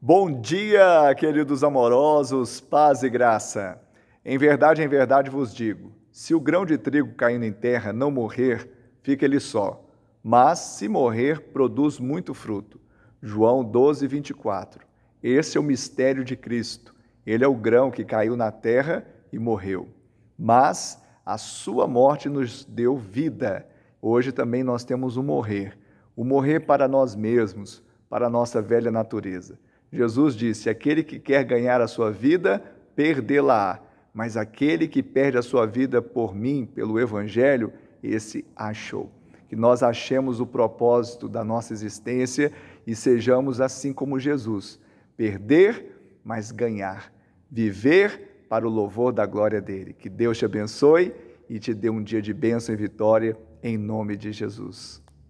Bom dia, queridos amorosos, paz e graça. Em verdade, em verdade vos digo: se o grão de trigo caindo em terra não morrer, fica ele só, mas se morrer, produz muito fruto. João 12, 24. Esse é o mistério de Cristo. Ele é o grão que caiu na terra e morreu. Mas a sua morte nos deu vida. Hoje também nós temos o morrer o morrer para nós mesmos, para a nossa velha natureza. Jesus disse: Aquele que quer ganhar a sua vida, perdê-la-á. Mas aquele que perde a sua vida por mim, pelo Evangelho, esse achou. Que nós achemos o propósito da nossa existência e sejamos assim como Jesus: perder, mas ganhar. Viver para o louvor da glória dele. Que Deus te abençoe e te dê um dia de bênção e vitória, em nome de Jesus.